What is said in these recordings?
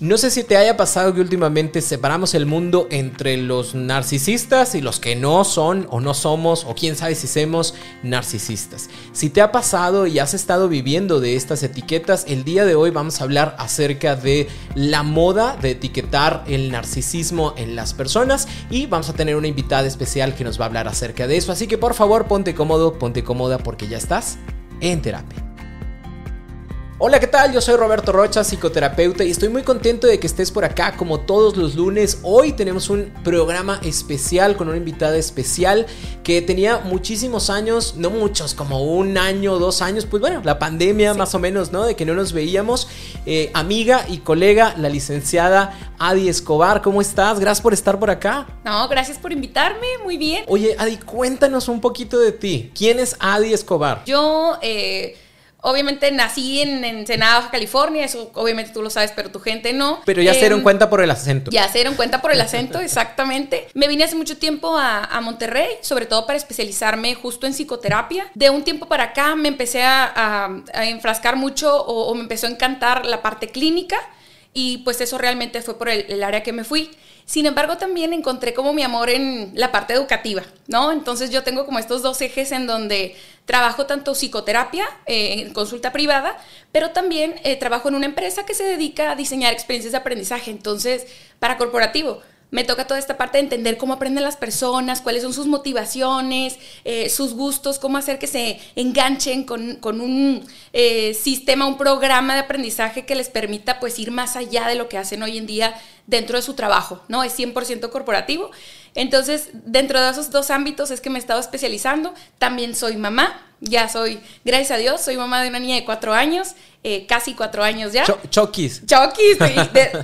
No sé si te haya pasado que últimamente separamos el mundo entre los narcisistas y los que no son o no somos o quién sabe si somos narcisistas. Si te ha pasado y has estado viviendo de estas etiquetas, el día de hoy vamos a hablar acerca de la moda de etiquetar el narcisismo en las personas y vamos a tener una invitada especial que nos va a hablar acerca de eso. Así que por favor ponte cómodo, ponte cómoda porque ya estás en terapia. Hola, ¿qué tal? Yo soy Roberto Rocha, psicoterapeuta, y estoy muy contento de que estés por acá como todos los lunes. Hoy tenemos un programa especial con una invitada especial que tenía muchísimos años, no muchos, como un año, dos años, pues bueno, la pandemia más o menos, ¿no? De que no nos veíamos. Eh, amiga y colega, la licenciada Adi Escobar, ¿cómo estás? Gracias por estar por acá. No, gracias por invitarme, muy bien. Oye, Adi, cuéntanos un poquito de ti. ¿Quién es Adi Escobar? Yo, eh Obviamente nací en Ensenada, California, eso obviamente tú lo sabes, pero tu gente no. Pero ya se dieron em, cuenta por el acento. Ya se dieron cuenta por el acento, exactamente. Me vine hace mucho tiempo a, Monterrey, sobre todo para especializarme justo en psicoterapia. De un tiempo para acá me empecé a, enfrascar mucho o, me empezó a encantar la parte clínica y pues eso realmente fue por el área que me fui. Sin embargo, también encontré como mi amor en la parte educativa, ¿no? Entonces yo tengo como estos dos ejes en donde trabajo tanto psicoterapia eh, en consulta privada, pero también eh, trabajo en una empresa que se dedica a diseñar experiencias de aprendizaje, entonces, para corporativo me toca toda esta parte de entender cómo aprenden las personas, cuáles son sus motivaciones, eh, sus gustos, cómo hacer que se enganchen con, un eh, sistema, un programa de aprendizaje que les permita pues ir más allá de lo que hacen hoy en día dentro de su trabajo, ¿no? Es 100% corporativo. Entonces, dentro de esos dos ámbitos es que me he estado especializando. También soy mamá, ya soy, gracias a Dios, soy mamá de una niña de cuatro años, eh, casi cuatro años ya. Chokis. Chokis,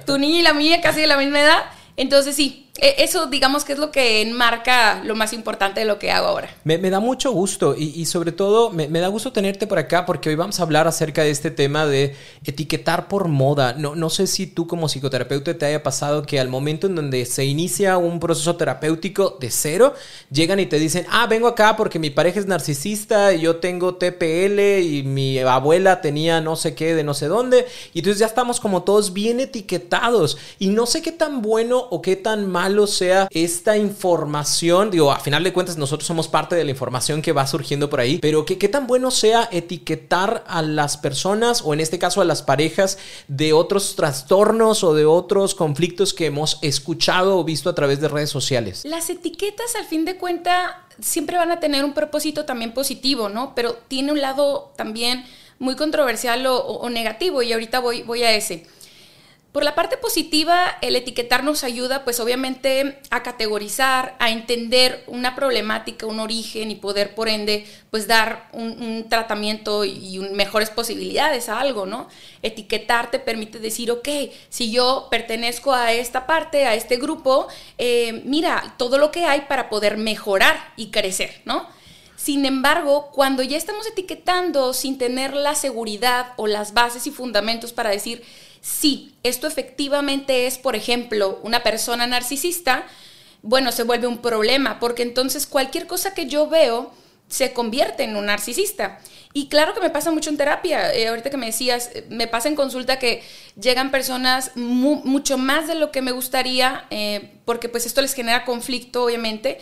tu niña y la mía casi de la misma edad. Entonces sí, eso digamos que es lo que enmarca lo más importante de lo que hago ahora. Me, da mucho gusto y, sobre todo me, da gusto tenerte por acá porque hoy vamos a hablar acerca de este tema de etiquetar por moda. No, no sé si tú como psicoterapeuta te haya pasado que al momento en donde se inicia un proceso terapéutico de cero, llegan y te dicen, ah, vengo acá porque mi pareja es narcisista y yo tengo TPL y mi abuela tenía no sé qué de no sé dónde. Y entonces ya estamos como todos bien etiquetados y no sé qué tan bueno o qué tan mal sea esta información. Digo, a final de cuentas nosotros somos parte de la información que va surgiendo por ahí, pero que qué tan bueno sea etiquetar a las personas o en este caso a las parejas de otros trastornos o de otros conflictos que hemos escuchado o visto a través de redes sociales. Las etiquetas al fin de cuentas siempre van a tener un propósito también positivo, ¿no? Pero tiene un lado también muy controversial o, negativo y ahorita voy, voy a ese. Por la parte positiva, el etiquetar nos ayuda pues obviamente a categorizar, a entender una problemática, un origen y poder por ende pues dar un, tratamiento y mejores posibilidades a algo, ¿no? Etiquetar te permite decir, ok, si yo pertenezco a esta parte, a este grupo, eh, mira todo lo que hay para poder mejorar y crecer, ¿no? Sin embargo, cuando ya estamos etiquetando sin tener la seguridad o las bases y fundamentos para decir, sí, esto efectivamente es, por ejemplo, una persona narcisista, bueno, se vuelve un problema, porque entonces cualquier cosa que yo veo se convierte en un narcisista. Y claro que me pasa mucho en terapia, eh, ahorita que me decías, me pasa en consulta que llegan personas mucho más de lo que me gustaría, eh, porque pues esto les genera conflicto, obviamente,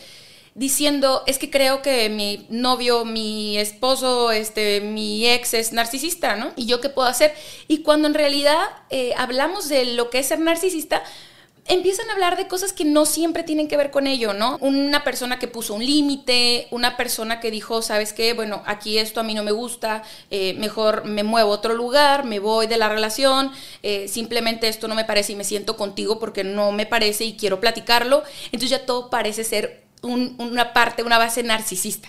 diciendo, es que creo que mi novio, mi esposo, este, mi ex es narcisista, ¿no? ¿Y yo qué puedo hacer? Y cuando en realidad eh, hablamos de lo que es ser narcisista, empiezan a hablar de cosas que no siempre tienen que ver con ello, ¿no? Una persona que puso un límite, una persona que dijo, ¿sabes qué? Bueno, aquí esto a mí no me gusta, eh, mejor me muevo a otro lugar, me voy de la relación, eh, simplemente esto no me parece y me siento contigo porque no me parece y quiero platicarlo. Entonces ya todo parece ser una parte, una base narcisista.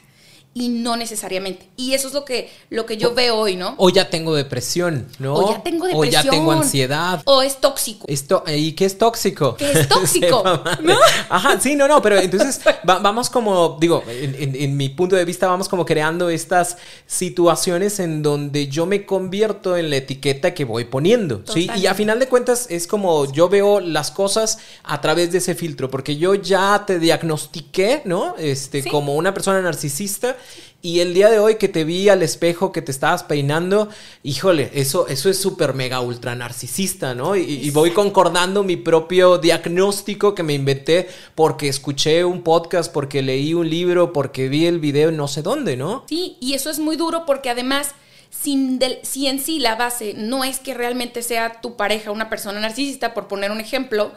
Y no necesariamente. Y eso es lo que, lo que yo veo hoy, ¿no? O ya tengo depresión, ¿no? O ya tengo depresión. O ya tengo ansiedad. O es tóxico. Esto, ¿Y qué es tóxico? ¿Qué es tóxico? ¿No? Ajá, sí, no, no, pero entonces vamos como, digo, en, mi punto de vista, vamos como creando estas situaciones en donde yo me convierto en la etiqueta que voy poniendo, ¿sí? Y a final de cuentas es como yo veo las cosas a través de ese filtro, porque yo ya te diagnostiqué, ¿no? Este, como una persona narcisista y el día de hoy que te vi al espejo, que te estabas peinando, híjole, eso, eso es súper mega ultra narcisista, ¿no? Y, voy concordando mi propio diagnóstico que me inventé porque escuché un podcast, porque leí un libro, porque vi el video no sé dónde, ¿no? Sí, y eso es muy duro porque además... Sin si en sí la base no es que realmente sea tu pareja una persona narcisista, por poner un ejemplo,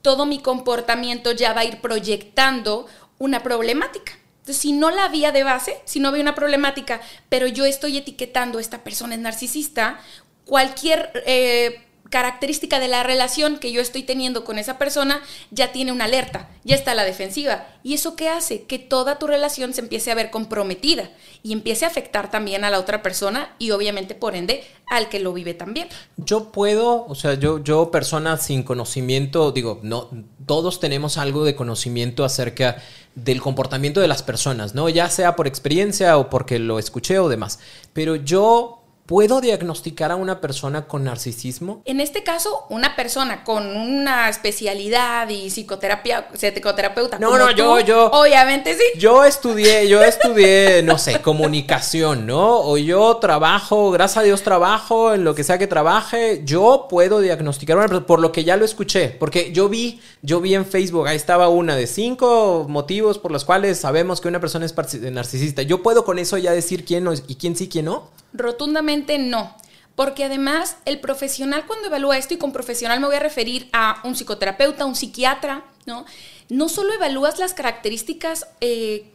todo mi comportamiento ya va a ir proyectando una problemática si no la había de base, si no había una problemática, pero yo estoy etiquetando esta persona es narcisista, cualquier eh, característica de la relación que yo estoy teniendo con esa persona ya tiene una alerta, ya está la defensiva. ¿Y eso qué hace? Que toda tu relación se empiece a ver comprometida y empiece a afectar también a la otra persona y obviamente por ende al que lo vive también. Yo puedo, o sea, yo, yo persona sin conocimiento, digo, no, todos tenemos algo de conocimiento acerca del comportamiento de las personas, ¿no? Ya sea por experiencia o porque lo escuché o demás. Pero yo ¿Puedo diagnosticar a una persona con narcisismo? En este caso, una persona con una especialidad y psicoterapia, psicoterapeuta. No, no, yo, yo. Obviamente sí. Yo estudié, yo estudié, no sé, comunicación, ¿no? O yo trabajo, gracias a Dios trabajo en lo que sea que trabaje. Yo puedo diagnosticar a una persona, por lo que ya lo escuché. Porque yo vi, yo vi en Facebook, ahí estaba una de cinco motivos por los cuales sabemos que una persona es narcisista. Yo puedo con eso ya decir quién no y quién sí, quién no. Rotundamente no. Porque además el profesional cuando evalúa esto, y con profesional me voy a referir a un psicoterapeuta, un psiquiatra, ¿no? No solo evalúas las características eh,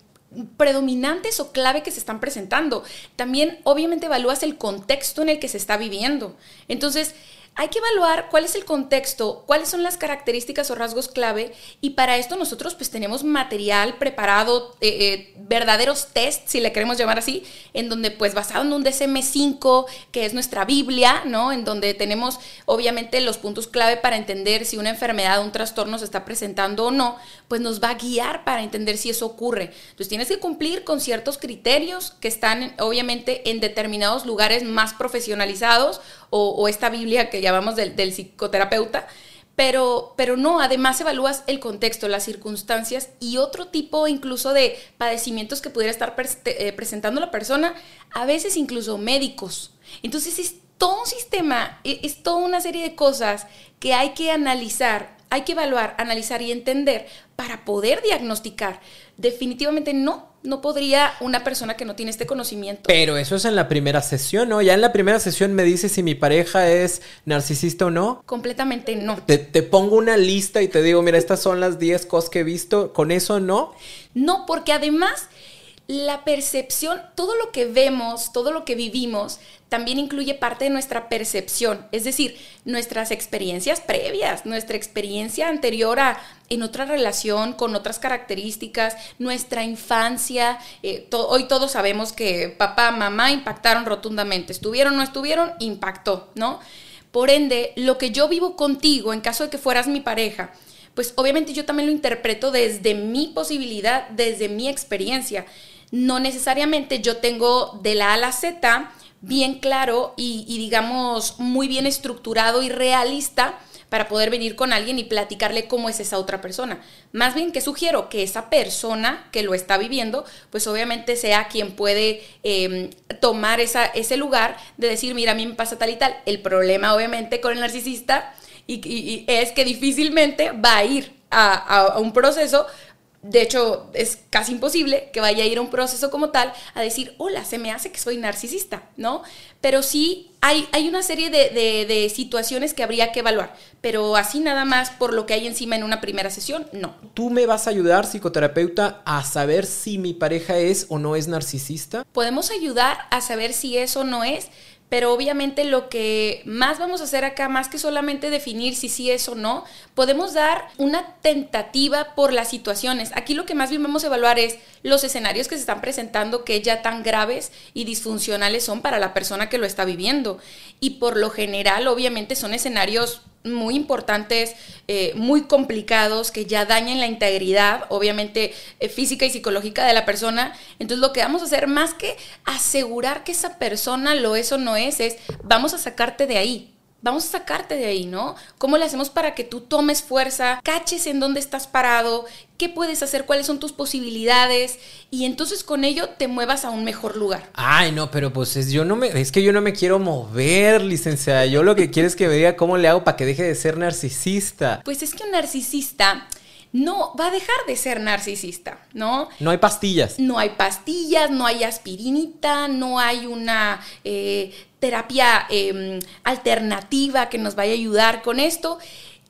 predominantes o clave que se están presentando, también obviamente evalúas el contexto en el que se está viviendo. Entonces, hay que evaluar cuál es el contexto, cuáles son las características o rasgos clave y para esto nosotros pues tenemos material preparado, eh, eh, verdaderos test, si le queremos llamar así, en donde pues basado en un DSM5, que es nuestra Biblia, ¿no? En donde tenemos obviamente los puntos clave para entender si una enfermedad un trastorno se está presentando o no, pues nos va a guiar para entender si eso ocurre. Entonces tienes que cumplir con ciertos criterios que están obviamente en determinados lugares más profesionalizados o, esta Biblia que llamamos del, psicoterapeuta, pero, pero no, además evalúas el contexto, las circunstancias y otro tipo incluso de padecimientos que pudiera estar eh, presentando la persona, a veces incluso médicos. Entonces es todo un sistema, e, es toda una serie de cosas que hay que analizar, hay que evaluar, analizar y entender para poder diagnosticar. Definitivamente no, no podría una persona que no tiene este conocimiento. Pero eso es en la primera sesión, ¿no? Ya en la primera sesión me dice si mi pareja es narcisista o no. Completamente no. Te, te pongo una lista y te digo, mira, estas son las 10 cosas que he visto. ¿Con eso no? No, porque además la percepción, todo lo que vemos, todo lo que vivimos, también incluye parte de nuestra percepción, es decir, nuestras experiencias previas, nuestra experiencia anterior a en otra relación, con otras características, nuestra infancia. Eh, hoy todos sabemos que papá, mamá impactaron rotundamente, estuvieron o no estuvieron, impactó, ¿no? Por ende, lo que yo vivo contigo, en caso de que fueras mi pareja, pues obviamente yo también lo interpreto desde mi posibilidad, desde mi experiencia no necesariamente yo tengo de la A la Z bien claro y, digamos muy bien estructurado y realista para poder venir con alguien y platicarle cómo es esa otra persona. Más bien que sugiero que esa persona que lo está viviendo, pues obviamente sea quien puede em, tomar ese lugar de decir, mira, a mí me pasa tal y tal. El problema obviamente con el narcisista y, es que difícilmente va a ir a un proceso de hecho, es casi imposible que vaya a ir a un proceso como tal a decir, hola, se me hace que soy narcisista, ¿no? Pero sí hay, hay una serie de, situaciones que habría que evaluar, pero así nada más por lo que hay encima en una primera sesión, no. ¿Tú me vas a ayudar, psicoterapeuta, a saber si mi pareja es o no es narcisista? Podemos ayudar a saber si es o no es, pero obviamente lo que más vamos a hacer acá, más que solamente definir si sí es o no, podemos dar una tentativa por las situaciones. Aquí lo que más bien vamos a evaluar es los escenarios que se están presentando que ya tan graves y disfuncionales son para la persona que lo está viviendo. Y por lo general, obviamente, son escenarios muy importantes, eh, muy complicados, que ya dañan la integridad, obviamente, eh, física y psicológica de la persona. Entonces, lo que vamos a hacer, más que asegurar que esa persona lo es o no es, es vamos a sacarte de ahí vamos a sacarte de ahí, ¿no? ¿Cómo le hacemos para que tú tomes fuerza, caches en dónde estás parado, qué puedes hacer, cuáles son tus posibilidades y entonces con ello te muevas a un mejor lugar? Ay, no, pero pues es, yo no me, es que yo no me quiero mover, licenciada. Yo lo que quiero es que vea cómo le hago para que deje de ser narcisista. Pues es que un narcisista no va a dejar de ser narcisista, ¿no? No hay pastillas. No hay pastillas, no hay aspirinita, no hay una eh, terapia em, alternativa que nos vaya a ayudar con esto.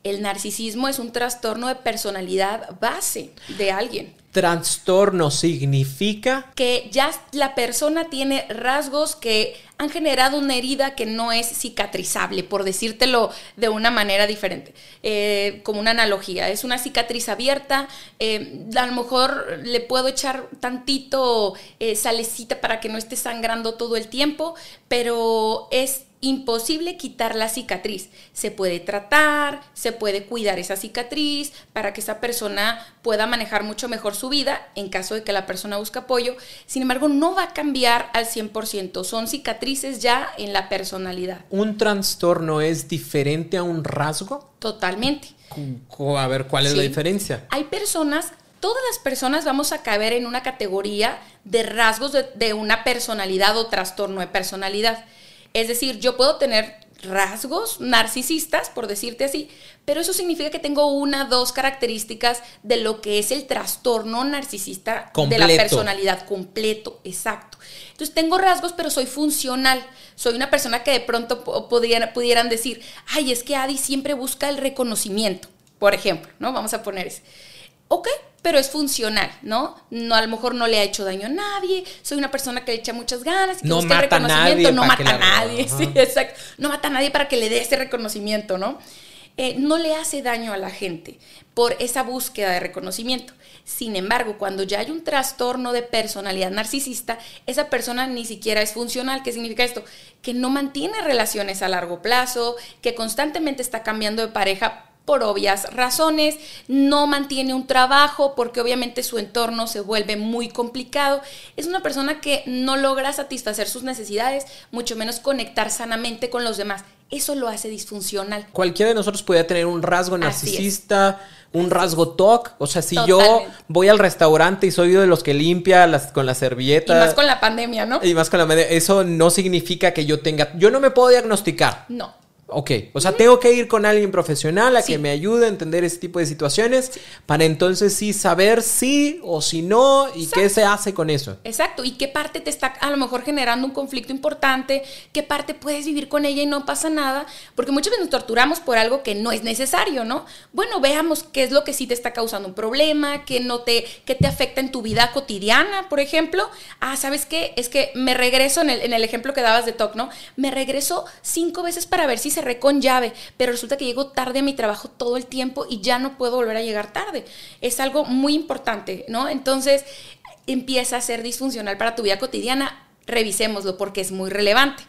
El narcisismo es un trastorno de personalidad base de alguien. Trastorno significa que ya la persona tiene rasgos que han generado una herida que no es cicatrizable, por decírtelo de una manera diferente, eh, como una analogía. Es una cicatriz abierta, eh, a lo mejor le puedo echar tantito eh, salecita para que no esté sangrando todo el tiempo, pero es imposible quitar la cicatriz. Se puede tratar, se puede cuidar esa cicatriz para que esa persona pueda manejar mucho mejor su vida en caso de que la persona busque apoyo. Sin embargo, no va a cambiar al 100%. Son cicatrices ya en la personalidad. ¿Un trastorno es diferente a un rasgo? Totalmente. A ver, ¿cuál es la diferencia? Hay personas todas las personas vamos a caber en una categoría de rasgos de, de, una personalidad o trastorno de personalidad. Es decir, yo puedo tener rasgos narcisistas, por decirte así, pero eso significa que tengo una, dos características de lo que es el trastorno narcisista de la personalidad completo, exacto. Entonces tengo rasgos, pero soy funcional. Soy una persona que de pronto podrían, pudieran decir, ay, es que Adi siempre busca el reconocimiento, por ejemplo, ¿no? Vamos a poner ese. Ok, pero es funcional, ¿no? No, a lo mejor no le ha hecho daño a nadie, soy una persona que le echa muchas ganas, que no busca mata reconocimiento, nadie no mata a nadie, sí, exacto, no mata a nadie para que le dé ese reconocimiento, ¿no? Eh, no le hace daño a la gente por esa búsqueda de reconocimiento. Sin embargo, cuando ya hay un trastorno de personalidad narcisista, esa persona ni siquiera es funcional. ¿Qué significa esto? Que no mantiene relaciones a largo plazo, que constantemente está cambiando de pareja por obvias razones, no mantiene un trabajo porque obviamente su entorno se vuelve muy complicado. Es una persona que no logra satisfacer sus necesidades, mucho menos conectar sanamente con los demás. Eso lo hace disfuncional. Cualquiera de nosotros puede tener un rasgo narcisista, un rasgo TOC. O sea, si yo voy al restaurante y soy de los que limpia las, con la servilleta. Y más con la pandemia, ¿no? Y más con la pandemia. Eso no significa que yo tenga. Yo no me puedo diagnosticar. No. Ok, o sea, tengo que ir con alguien profesional a que me ayude a entender ese tipo de situaciones para entonces sí saber si o si no y qué se hace con eso. Exacto, y qué parte te está a lo mejor generando un conflicto importante, qué parte puedes vivir con ella y no pasa nada, porque muchas veces nos torturamos por algo que no es necesario, ¿no? Bueno, veamos qué es lo que sí te está causando un problema, qué no te, qué te afecta en tu vida cotidiana, por ejemplo. Ah, ¿sabes qué? Es que me regreso en el, en el ejemplo que dabas de TOC, ¿no? Me regreso cinco veces para ver si se con llave, pero resulta que llego tarde a mi trabajo todo el tiempo y ya no puedo volver a llegar tarde. Es algo muy importante, ¿no? Entonces empieza a ser disfuncional para tu vida cotidiana. Revisémoslo porque es muy relevante.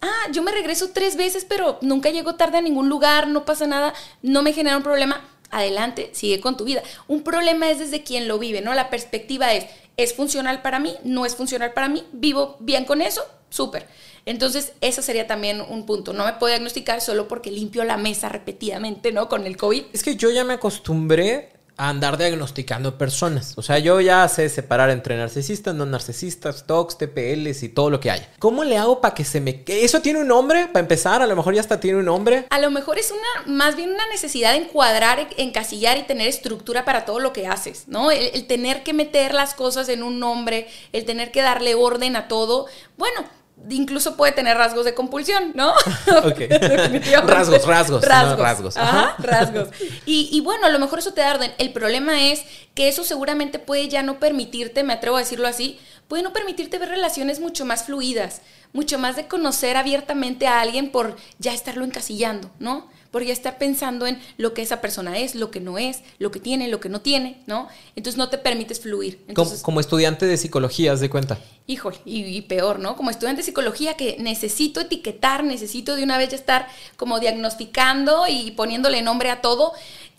Ah, yo me regreso tres veces, pero nunca llego tarde a ningún lugar, no pasa nada, no me genera un problema. Adelante, sigue con tu vida. Un problema es desde quien lo vive, ¿no? La perspectiva es, ¿es funcional para mí? ¿No es funcional para mí? ¿Vivo bien con eso? Súper. Entonces, eso sería también un punto. No me puedo diagnosticar solo porque limpio la mesa repetidamente, ¿no? Con el COVID. Es que yo ya me acostumbré a andar diagnosticando personas. O sea, yo ya sé separar entre narcisistas, no narcisistas, TOCs, TPLs y todo lo que haya. ¿Cómo le hago para que se me... ¿Eso tiene un nombre? Para empezar, a lo mejor ya hasta tiene un nombre. A lo mejor es una, más bien una necesidad de encuadrar, encasillar y tener estructura para todo lo que haces, ¿no? El, el tener que meter las cosas en un nombre, el tener que darle orden a todo. Bueno, incluso puede tener rasgos de compulsión, ¿no? Ok. rasgos, rasgos. Rasgos. No, rasgos. Ajá, rasgos. Y, y, bueno, a lo mejor eso te da orden. El problema es que eso seguramente puede ya no permitirte, me atrevo a decirlo así, puede no permitirte ver relaciones mucho más fluidas, mucho más de conocer abiertamente a alguien por ya estarlo encasillando, ¿no? Por ya estar pensando en lo que esa persona es, lo que no es, lo que tiene, lo que no tiene, ¿no? Entonces no te permites fluir. Entonces, como, estudiante de psicología, ¿has de cuenta? Híjole, y, y, peor, ¿no? Como estudiante de psicología que necesito etiquetar, necesito de una vez ya estar como diagnosticando y poniéndole nombre a todo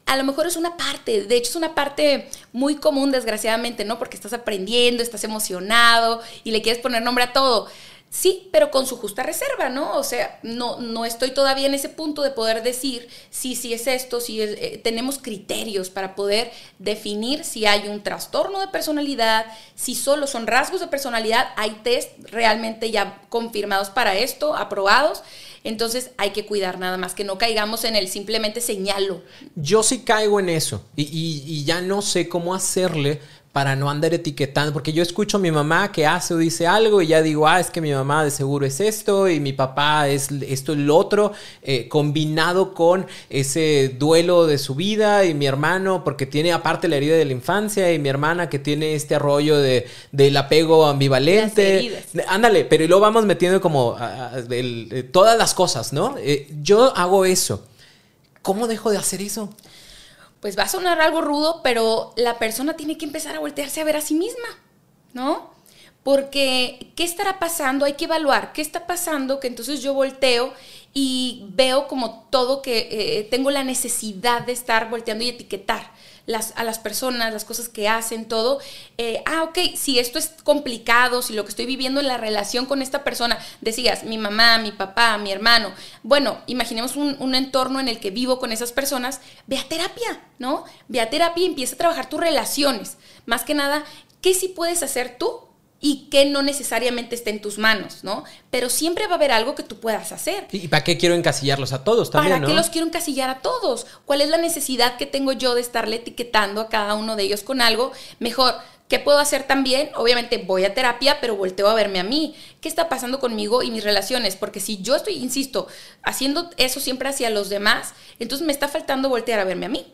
a lo mejor es una parte, de hecho es una parte muy común desgraciadamente, ¿no? Porque estás aprendiendo, estás emocionado y le quieres poner nombre a todo. Sí, pero con su justa reserva, ¿no? O sea, no, no estoy todavía en ese punto de poder decir si es esto, si eh, tenemos criterios para poder definir si hay un trastorno de personalidad, si solo son rasgos de personalidad, hay test realmente ya confirmados para esto, aprobados. Entonces hay que cuidar nada más, que no caigamos en el simplemente señalo. Yo sí caigo en eso y ya no sé cómo hacerle para no andar etiquetando, porque yo escucho a mi mamá que hace o dice algo y ya digo, ah, es que mi mamá de seguro es esto y mi papá es esto y lo otro, eh, combinado con ese duelo de su vida y mi hermano, porque tiene aparte la herida de la infancia y mi hermana que tiene este arroyo de, del apego ambivalente. Ándale, pero y luego vamos metiendo como todas las cosas, ¿no? Eh, yo hago eso. ¿Cómo dejo de hacer eso? Pues va a sonar algo rudo, pero la persona tiene que empezar a voltearse a ver a sí misma, ¿no? Porque, ¿qué estará pasando? Hay que evaluar, ¿qué está pasando? Que entonces yo volteo y veo como todo que eh, tengo la necesidad de estar volteando y etiquetar a las personas, las cosas que hacen, todo. Eh, ah, ok, si esto es complicado, si lo que estoy viviendo en la relación con esta persona, decías, mi mamá, mi papá, mi hermano, bueno, imaginemos un, un entorno en el que vivo con esas personas, ve a terapia, ¿no? Ve a terapia y empieza a trabajar tus relaciones. Más que nada, ¿qué sí puedes hacer tú y que no necesariamente esté en tus manos, ¿no? Pero siempre va a haber algo que tú puedas hacer. ¿Y para qué quiero encasillarlos a todos también? ¿Para qué los quiero encasillar a todos? ¿Cuál es la necesidad que tengo yo de estarle etiquetando a cada uno de ellos con algo? Mejor, ¿qué puedo hacer también? Obviamente voy a terapia, pero volteo a verme a mí. ¿Qué está pasando conmigo y mis relaciones? Porque si yo estoy, insisto, haciendo eso siempre hacia los demás, entonces me está faltando voltear a verme a mí.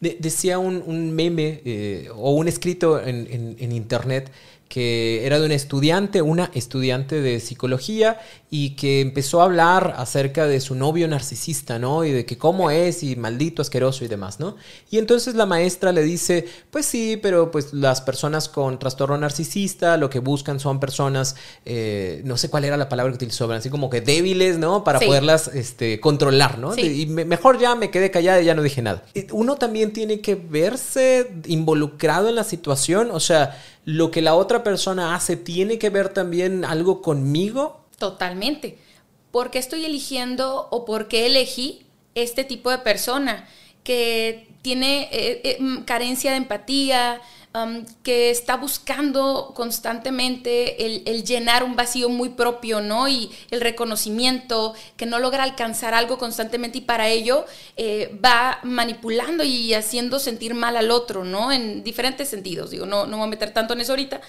Decía un, meme eh, o un escrito en, en internet que era de una estudiante, una estudiante de psicología y que empezó a hablar acerca de su novio narcisista, ¿no? Y de que cómo es y maldito, asqueroso y demás, ¿no? Y entonces la maestra le dice, pues sí, pero pues las personas con trastorno narcisista lo que buscan son personas, eh, no sé cuál era la palabra que utilizó, así como que débiles, ¿no? Para poderlas este, controlar, ¿no? Y mejor ya me quedé callada y ya no dije nada. Uno también tiene que verse involucrado en la situación, o sea, lo que la otra persona hace tiene que ver también algo conmigo? Totalmente. ¿Por qué estoy eligiendo o por qué elegí este tipo de persona que tiene eh, eh, mm, carencia de empatía, Que está buscando constantemente el, llenar un vacío muy propio, ¿no? Y el reconocimiento, que no logra alcanzar algo constantemente y para ello eh, va manipulando y haciendo sentir mal al otro, ¿no? En diferentes sentidos, digo, no, no voy a meter tanto en eso ahorita,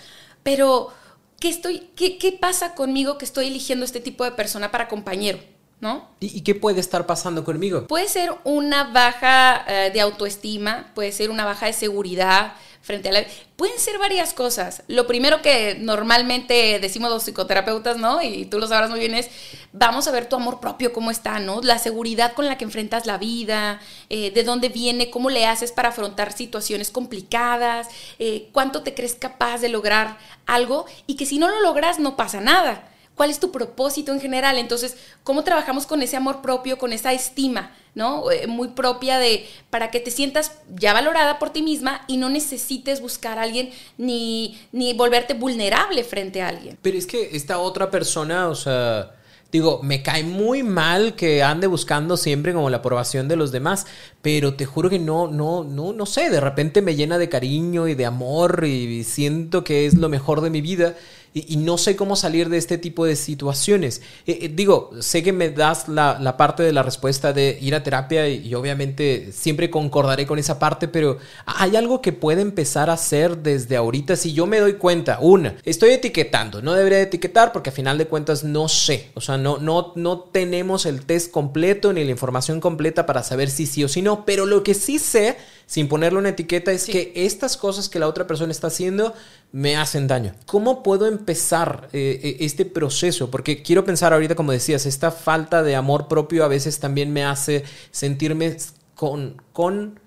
pero ¿qué, estoy, qué, qué pasa conmigo que estoy eligiendo este tipo de persona para compañero? ¿No? ¿Y, qué puede estar pasando conmigo? Puede ser una baja eh, de autoestima, puede ser una baja de seguridad frente a la... Pueden ser varias cosas. Lo primero que normalmente decimos los psicoterapeutas, ¿no? Y tú lo sabrás muy bien es, vamos a ver tu amor propio, cómo está, ¿no? La seguridad con la que enfrentas la vida, eh, de dónde viene, cómo le haces para afrontar situaciones complicadas, eh, cuánto te crees capaz de lograr algo y que si no lo logras no pasa nada cuál es tu propósito en general. Entonces, ¿cómo trabajamos con ese amor propio, con esa estima, ¿no? Eh, muy propia de, para que te sientas ya valorada por ti misma y no necesites buscar a alguien ni, ni volverte vulnerable frente a alguien. Pero es que esta otra persona, o sea Digo, me cae muy mal que ande buscando siempre como la aprobación de los demás, pero te juro que no, no, no, no sé, de repente me llena de cariño y de amor y siento que es lo mejor de mi vida y, no sé cómo salir de este tipo de situaciones. Eh, eh, digo, sé que me das la, parte de la respuesta de ir a terapia y, obviamente siempre concordaré con esa parte, pero hay algo que puede empezar a hacer desde ahorita si yo me doy cuenta. Una, estoy etiquetando, no debería etiquetar porque a final de cuentas no sé, o sea, no, no, no tenemos el test completo ni la información completa para saber si sí o si no, pero lo que sí sé sin ponerle una etiqueta es que estas cosas que la otra persona está haciendo me hacen daño. ¿Cómo puedo empezar eh, eh, este proceso? Porque quiero pensar ahorita, como decías, esta falta de amor propio a veces también me hace sentirme con, con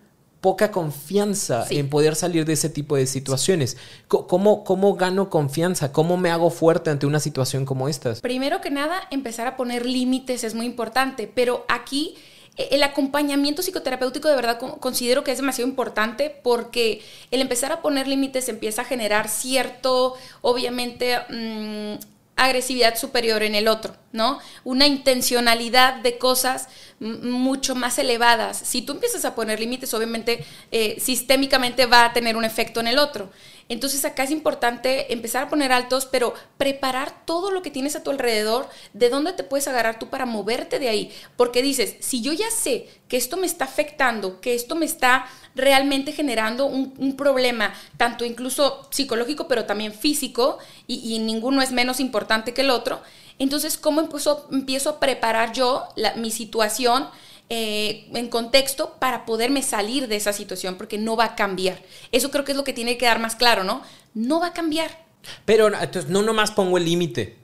poca confianza en poder salir de ese tipo de situaciones. ¿Cómo, ¿Cómo gano confianza? ¿Cómo me hago fuerte ante una situación como esta? Primero que nada, empezar a poner límites es muy importante, pero aquí el acompañamiento psicoterapéutico de verdad considero que es demasiado importante porque el empezar a poner límites empieza a generar cierto, obviamente, mm, agresividad superior en el otro, ¿no? Una intencionalidad de cosas mucho más elevadas. Si tú empiezas a poner límites, obviamente, eh, sistémicamente va a tener un efecto en el otro. Entonces acá es importante empezar a poner altos, pero preparar todo lo que tienes a tu alrededor, de dónde te puedes agarrar tú para moverte de ahí. Porque dices, si yo ya sé que esto me está afectando, que esto me está realmente generando un, problema, tanto incluso psicológico, pero también físico, y, ninguno es menos importante que el otro, entonces, ¿cómo empiezo, empiezo a preparar yo mi situación? Eh, en contexto para poderme salir de esa situación, porque no va a cambiar. Eso creo que es lo que tiene que dar más claro, ¿no? No va a cambiar. Pero entonces no nomás pongo el límite.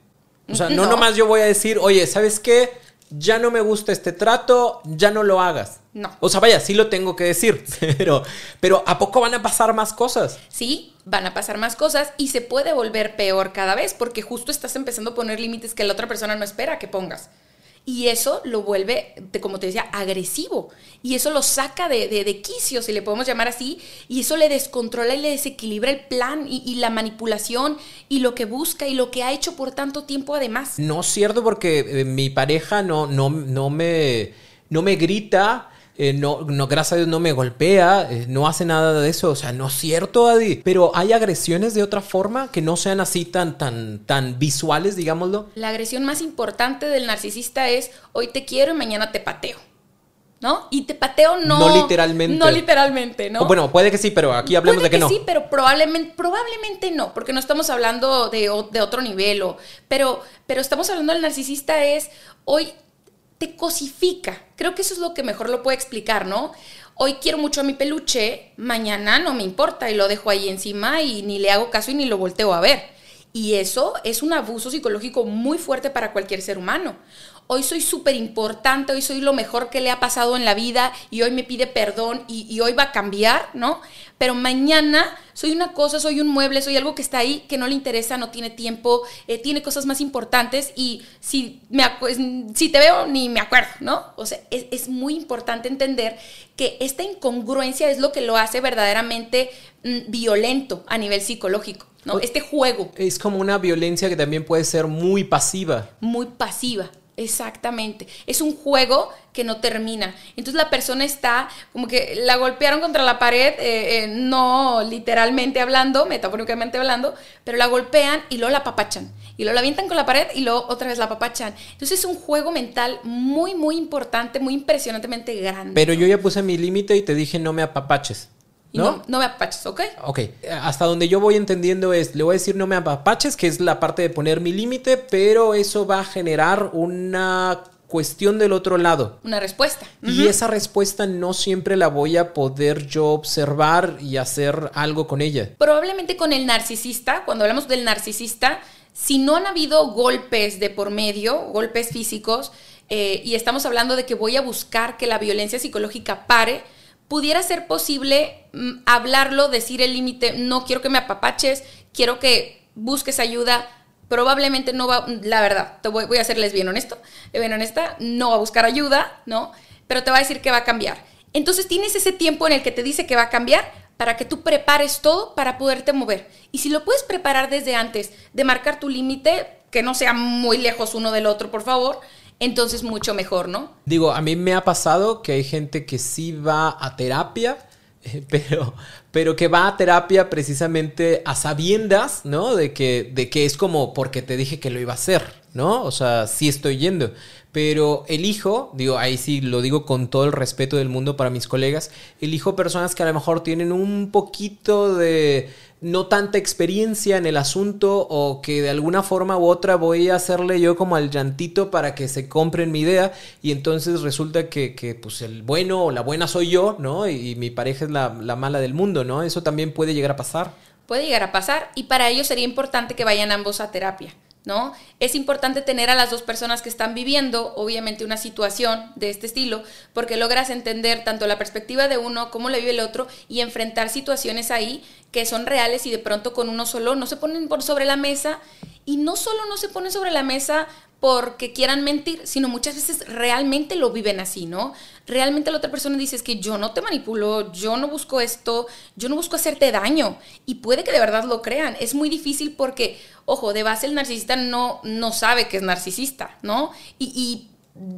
O sea, no. nomás yo voy a decir, oye, ¿sabes qué? Ya no me gusta este trato, ya no lo hagas. No. O sea, vaya, sí lo tengo que decir, pero, pero ¿a poco van a pasar más cosas? Sí, van a pasar más cosas y se puede volver peor cada vez porque justo estás empezando a poner límites que la otra persona no espera que pongas. Y eso lo vuelve, como te decía, agresivo. Y eso lo saca de, de, quicio, si le podemos llamar así. Y eso le descontrola y le desequilibra el plan y, la manipulación y lo que busca y lo que ha hecho por tanto tiempo además. No es cierto porque eh, mi pareja no, no, no, me, no me grita eh, no, no, gracias a Dios no me golpea, eh, no hace nada de eso. O sea, no es cierto, Adi. Pero hay agresiones de otra forma que no sean así tan, tan, tan visuales, digámoslo. La agresión más importante del narcisista es hoy te quiero y mañana te pateo. ¿no? Y te pateo no. No literalmente. No literalmente, ¿no? bueno, puede que sí, pero aquí hablemos de que, que no. Sí, pero probablemente, probablemente no, porque no estamos hablando de, de otro nivel. pero, pero estamos hablando del narcisista es hoy te cosifica. Creo que eso es lo que mejor lo puede explicar, ¿no? Hoy quiero mucho a mi peluche, mañana no me importa y lo dejo ahí encima y ni le hago caso y ni lo volteo a ver. Y eso es un abuso psicológico muy fuerte para cualquier ser humano hoy soy súper importante, hoy soy lo mejor que le ha pasado en la vida y hoy me pide perdón y, hoy va a cambiar, ¿no? Pero mañana soy una cosa, soy un mueble, soy algo que está ahí, que no le interesa, no tiene tiempo, eh, tiene cosas más importantes y si, me si te veo ni me acuerdo, ¿no? O sea, es, muy importante entender que esta incongruencia es lo que lo hace verdaderamente mm, violento a nivel psicológico. ¿no? Este juego. Es como una violencia que también puede ser muy pasiva. Muy pasiva. Exactamente. Es un juego que no termina. Entonces la persona está como que la golpearon contra la pared, eh, eh, no literalmente hablando, metafóricamente hablando, pero la golpean y luego la papachan. Y luego la avientan con la pared y luego otra vez la papachan. Entonces es un juego mental muy, muy importante, muy impresionantemente grande. Pero yo ya puse mi límite y te dije no me apapaches. ¿No? ¿no? me apaches, ¿ok? Ok. Hasta donde yo voy entendiendo es, le voy a decir no me apaches, que es la parte de poner mi límite, pero eso va a generar una cuestión del otro lado. Una respuesta. Y esa respuesta no siempre la voy a poder yo observar y hacer algo con ella. Probablemente con el narcisista, cuando hablamos del narcisista, si no han habido golpes de por medio, golpes físicos, eh, y estamos hablando de que voy a buscar que la violencia psicológica pare, pudiera ser posible mm, hablarlo, decir el límite, no quiero que me apapaches, quiero que busques ayuda, probablemente no va, la verdad, te voy, a serles bien honesto, bien honesta, no va a buscar ayuda, ¿no? Pero te va a decir que va a cambiar. Entonces tienes ese tiempo en el que te dice que va a cambiar para que tú prepares todo para poderte mover. Y si lo puedes preparar desde antes de marcar tu límite, que no sea muy lejos uno del otro, por favor. Entonces, mucho mejor, ¿no? Digo, a mí me ha pasado que hay gente que sí va a terapia, pero, pero que va a terapia precisamente a sabiendas, ¿no? De que, de que es como porque te dije que lo iba a hacer, ¿no? O sea, sí estoy yendo. Pero elijo, digo, ahí sí lo digo con todo el respeto del mundo para mis colegas, elijo personas que a lo mejor tienen un poquito de no tanta experiencia en el asunto o que de alguna forma u otra voy a hacerle yo como al llantito para que se compren mi idea y entonces resulta que, que pues el bueno o la buena soy yo, ¿no? Y, mi pareja es la, la mala del mundo, ¿no? Eso también puede llegar a pasar. Puede llegar a pasar y para ello sería importante que vayan ambos a terapia. ¿No? Es importante tener a las dos personas que están viviendo, obviamente, una situación de este estilo, porque logras entender tanto la perspectiva de uno como la vive el otro y enfrentar situaciones ahí que son reales y de pronto con uno solo no se ponen por sobre la mesa y no solo no se ponen sobre la mesa porque quieran mentir, sino muchas veces realmente lo viven así, ¿no? Realmente la otra persona dice es que yo no te manipulo, yo no busco esto, yo no busco hacerte daño. Y puede que de verdad lo crean. Es muy difícil porque, ojo, de base el narcisista no, no sabe que es narcisista, ¿no? Y,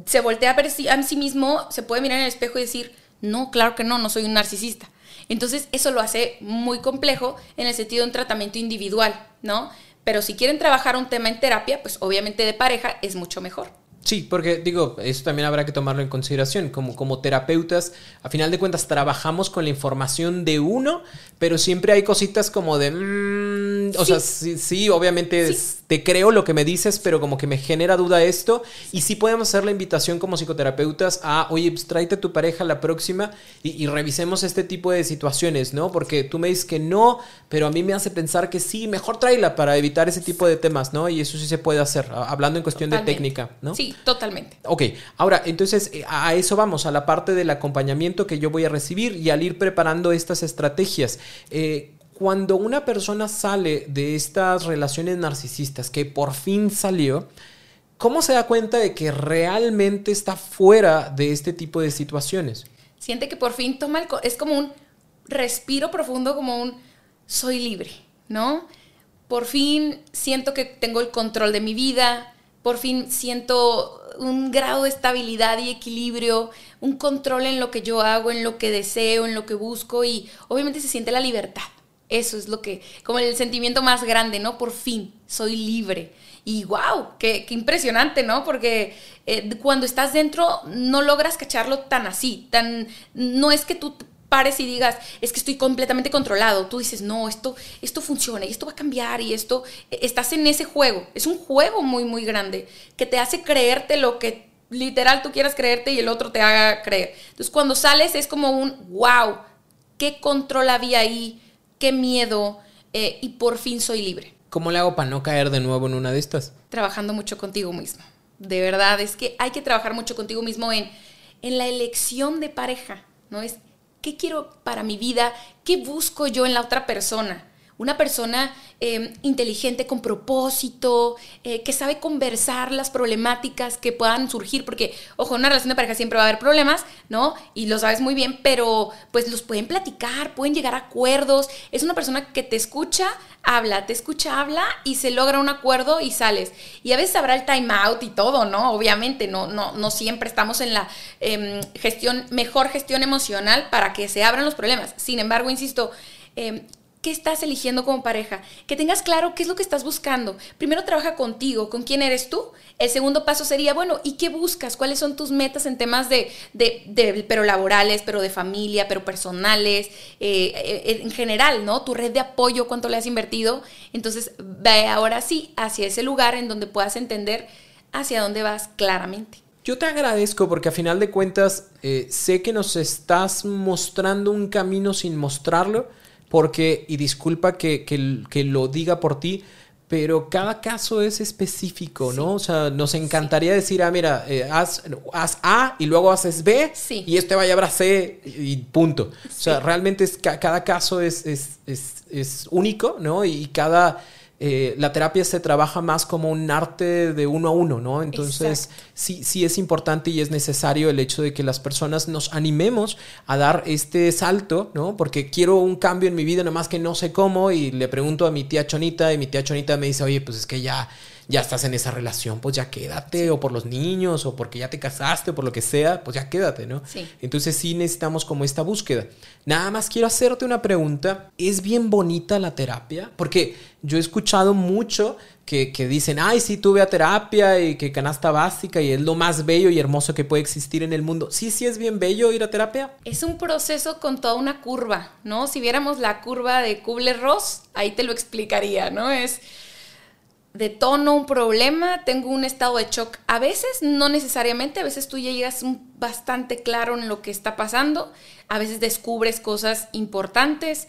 se voltea a ver a sí mismo, se puede mirar en el espejo y decir, no, claro que no, no soy un narcisista. Entonces eso lo hace muy complejo en el sentido de un tratamiento individual, ¿no? Pero si quieren trabajar un tema en terapia, pues obviamente de pareja es mucho mejor. Sí, porque digo, eso también habrá que tomarlo en consideración. Como, como terapeutas, a final de cuentas, trabajamos con la información de uno, pero siempre hay cositas como de... Mm, o sea, sí, obviamente te creo lo que me dices, pero como que me genera duda esto. Y sí podemos hacer la invitación como psicoterapeutas a, oye, pues tráete a tu pareja la próxima y, revisemos este tipo de situaciones, ¿no? Porque tú me dices que no, pero a mí me hace pensar que sí, mejor tráela para evitar ese tipo de temas, ¿no? Y eso sí se puede hacer, hablando en cuestión de técnica, ¿no? Sí, totalmente. Ok, ahora, entonces eh, a eso vamos, a la parte del acompañamiento que yo voy a recibir y al ir preparando estas estrategias. Eh, cuando una persona sale de estas relaciones narcisistas, que por fin salió, ¿cómo se da cuenta de que realmente está fuera de este tipo de situaciones? Siente que por fin toma el... Es como un respiro profundo, como un soy libre, ¿no? Por fin siento que tengo el control de mi vida, por fin siento un grado de estabilidad y equilibrio, un control en lo que yo hago, en lo que deseo, en lo que busco y obviamente se siente la libertad. Eso es lo que, como el sentimiento más grande, ¿no? Por fin, soy libre. Y wow, qué, impresionante, ¿no? Porque eh, cuando estás dentro no logras cacharlo tan así, tan... No es que tú pares y digas, es que estoy completamente controlado. Tú dices, no, esto, esto funciona y esto va a cambiar y esto... Eh, estás en ese juego. Es un juego muy, muy grande que te hace creerte lo que literal tú quieras creerte y el otro te haga creer. Entonces cuando sales es como un, wow, qué control había ahí qué miedo eh, y por fin soy libre. ¿Cómo le hago para no caer de nuevo en una de estas? Trabajando mucho contigo mismo. De verdad, es que hay que trabajar mucho contigo mismo en, en la elección de pareja, ¿no? Es qué quiero para mi vida, qué busco yo en la otra persona una persona em, inteligente con propósito, eh, que sabe conversar las problemáticas que puedan surgir, porque, ojo, en una relación de pareja siempre va a haber problemas, ¿no? Y lo sabes muy bien, pero pues los pueden platicar, pueden llegar a acuerdos. Es una persona que te escucha, habla, te escucha, habla y se logra un acuerdo y sales. Y a veces habrá el time out y todo, ¿no? Obviamente, no, no, no siempre estamos en la em, gestión, mejor gestión emocional para que se abran los problemas. Sin embargo, insisto, eh, qué estás eligiendo como pareja, que tengas claro qué es lo que estás buscando. Primero trabaja contigo, con quién eres tú. El segundo paso sería, bueno, ¿y qué buscas? ¿Cuáles son tus metas en temas de, de, pero laborales, pero de familia, pero personales, eh, eh, en general, ¿no? Tu red de apoyo, cuánto le has invertido. Entonces, ve ahora sí hacia ese lugar en donde puedas entender hacia dónde vas claramente. Yo te agradezco porque a final de cuentas eh, sé que nos estás mostrando un camino sin mostrarlo porque, y disculpa que, que, lo diga por ti, pero cada caso es específico, ¿no? O sea, nos encantaría decir, ah, mira, eh, haz, haz, A y luego haces B y este va a llevar a C y punto. O sea, realmente es, cada caso es, es, es, es único, ¿no? Y cada eh, la terapia se trabaja más como un arte de uno a uno, ¿no? Entonces, sí, sí es importante y es necesario el hecho de que las personas nos animemos a dar este salto, ¿no? Porque quiero un cambio en mi vida, nomás que no sé cómo, y le pregunto a mi tía Chonita, y mi tía Chonita me dice, oye, pues es que ya ya estás en esa relación, pues ya quédate, o por los niños, o porque ya te casaste, o por lo que sea, pues ya quédate, ¿no? Sí. Entonces sí necesitamos como esta búsqueda. Nada más quiero hacerte una pregunta. ¿Es bien bonita la terapia? Porque yo he escuchado mucho que, que, dicen, ay, sí, tuve a terapia y que canasta básica y es lo más bello y hermoso que puede existir en el mundo. Sí, sí es bien bello ir a terapia. Es un proceso con toda una curva, ¿no? Si viéramos la curva de Kubler-Ross, ahí te lo explicaría, ¿no? Es detono un problema, tengo un estado de shock. A veces, no necesariamente, a veces tú ya llegas bastante claro en lo que está pasando, a veces descubres cosas importantes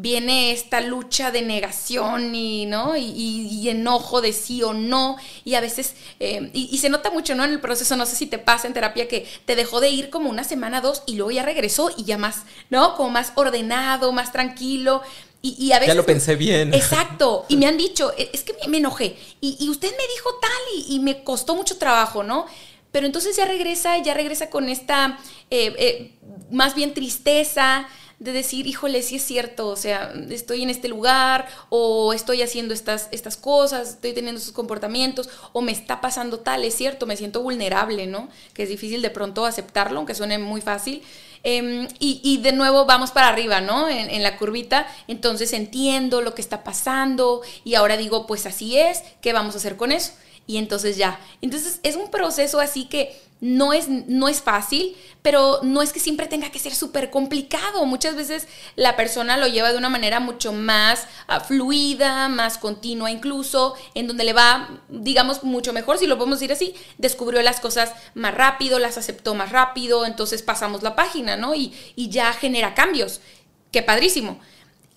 viene esta lucha de negación y, ¿no? Y, enojo de sí o no, y a veces, eh, y, se nota mucho, ¿no? En el proceso, no sé si te pasa en terapia que te dejó de ir como una semana, dos, y luego ya regresó y ya más, ¿no? Como más ordenado, más tranquilo. Y, a veces... Ya lo pensé bien. Exacto. Y me han dicho, e, es que me, enojé. Y, usted me dijo tal y, me costó mucho trabajo, ¿no? Pero entonces ya regresa, ya regresa con esta eh, eh, más bien tristeza, de decir, híjole, sí es cierto, o sea, estoy en este lugar o estoy haciendo estas, estas cosas, estoy teniendo estos comportamientos o me está pasando tal, es cierto, me siento vulnerable, ¿no? Que es difícil de pronto aceptarlo, aunque suene muy fácil. Em, y, de nuevo vamos para arriba, ¿no? En, la curvita. Entonces entiendo lo que está pasando y ahora digo, pues así es, ¿qué vamos a hacer con eso? Y entonces ya. Entonces es un proceso así que no es, no es fácil, pero no es que siempre tenga que ser súper complicado. Muchas veces la persona lo lleva de una manera mucho más ah, fluida, más continua incluso, en donde le va, digamos, mucho mejor, si lo podemos decir así, descubrió las cosas más rápido, las aceptó más rápido, entonces pasamos la página, ¿no? Y, y ya genera cambios. Qué padrísimo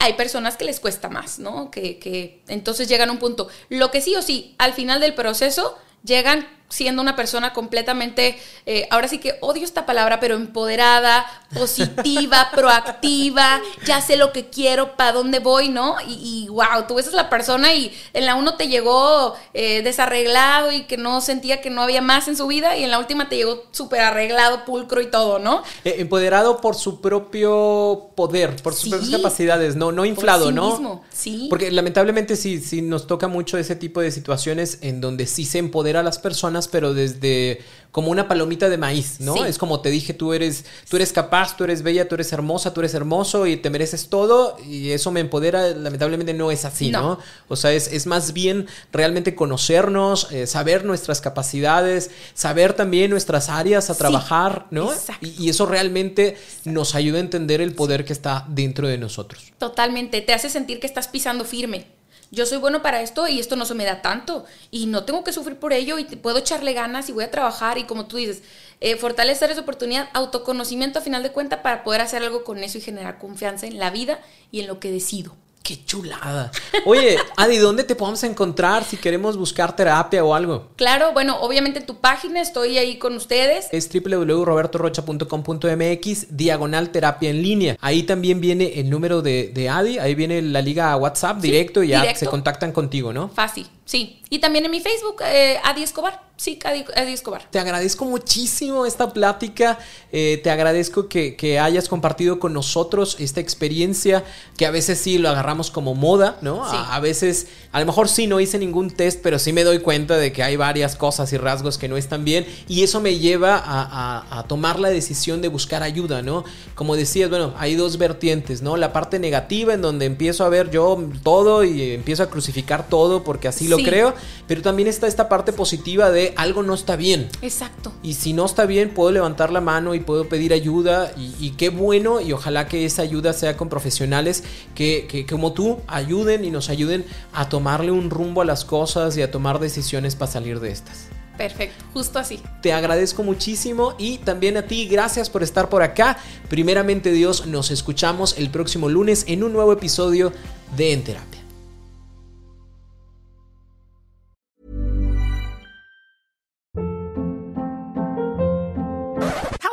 hay personas que les cuesta más, ¿no? Que, que, entonces llegan a un punto. Lo que sí o sí, al final del proceso, llegan siendo una persona completamente, eh, ahora sí que odio esta palabra, pero empoderada, positiva, proactiva, ya sé lo que quiero, para dónde voy, ¿no? Y, wow, tú ves a la persona y en la uno te llegó eh, desarreglado y que no sentía que no había más en su vida y en la última te llegó súper arreglado, pulcro y todo, ¿no? Eh, empoderado por su propio poder, por sus propias capacidades, no, no inflado, sí ¿no? Mismo. Sí. Porque lamentablemente sí, sí nos toca mucho ese tipo de situaciones en donde sí se empodera a las personas pero desde como una palomita de maíz, ¿no? Es como te dije, tú eres, tú eres capaz, tú eres bella, tú eres hermosa, tú eres hermoso y te mereces todo y eso me empodera. Lamentablemente no es así, ¿no? O sea, es, más bien realmente conocernos, eh, saber nuestras capacidades, saber también nuestras áreas a trabajar, ¿no? Y, y, eso realmente nos ayuda a entender el poder que está dentro de nosotros. Totalmente, te hace sentir que estás pisando firme yo soy bueno para esto y esto no se me da tanto y no tengo que sufrir por ello y puedo echarle ganas y voy a trabajar y como tú dices, eh, fortalecer esa oportunidad, autoconocimiento a final de cuentas para poder hacer algo con eso y generar confianza en la vida y en lo que decido. Qué chulada. Oye, Adi, ¿dónde te podemos encontrar si queremos buscar terapia o algo? Claro, bueno, obviamente en tu página estoy ahí con ustedes. Es www.robertorocha.com.mx, diagonal terapia en línea. Ahí también viene el número de, Adi, ahí viene la liga WhatsApp directo y ya se contactan contigo, ¿no? Fácil, sí. Y también en mi Facebook, eh, Adi Escobar. Sí, Adi, Escobar. Te agradezco muchísimo esta plática. Eh, te agradezco que, que, hayas compartido con nosotros esta experiencia que a veces sí lo agarramos como moda, ¿no? A, veces, a lo mejor sí no hice ningún test, pero sí me doy cuenta de que hay varias cosas y rasgos que no están bien. Y eso me lleva a, a tomar la decisión de buscar ayuda, ¿no? Como decías, bueno, hay dos vertientes, ¿no? La parte negativa en donde empiezo a ver yo todo y empiezo a crucificar todo porque así lo creo pero también está esta parte positiva de algo no está bien. Exacto. Y si no está bien, puedo levantar la mano y puedo pedir ayuda y, qué bueno y ojalá que esa ayuda sea con profesionales que, que, como tú ayuden y nos ayuden a tomarle un rumbo a las cosas y a tomar decisiones para salir de estas. Perfecto, justo así. Te agradezco muchísimo y también a ti, gracias por estar por acá. Primeramente Dios, nos escuchamos el próximo lunes en un nuevo episodio de En Terapia.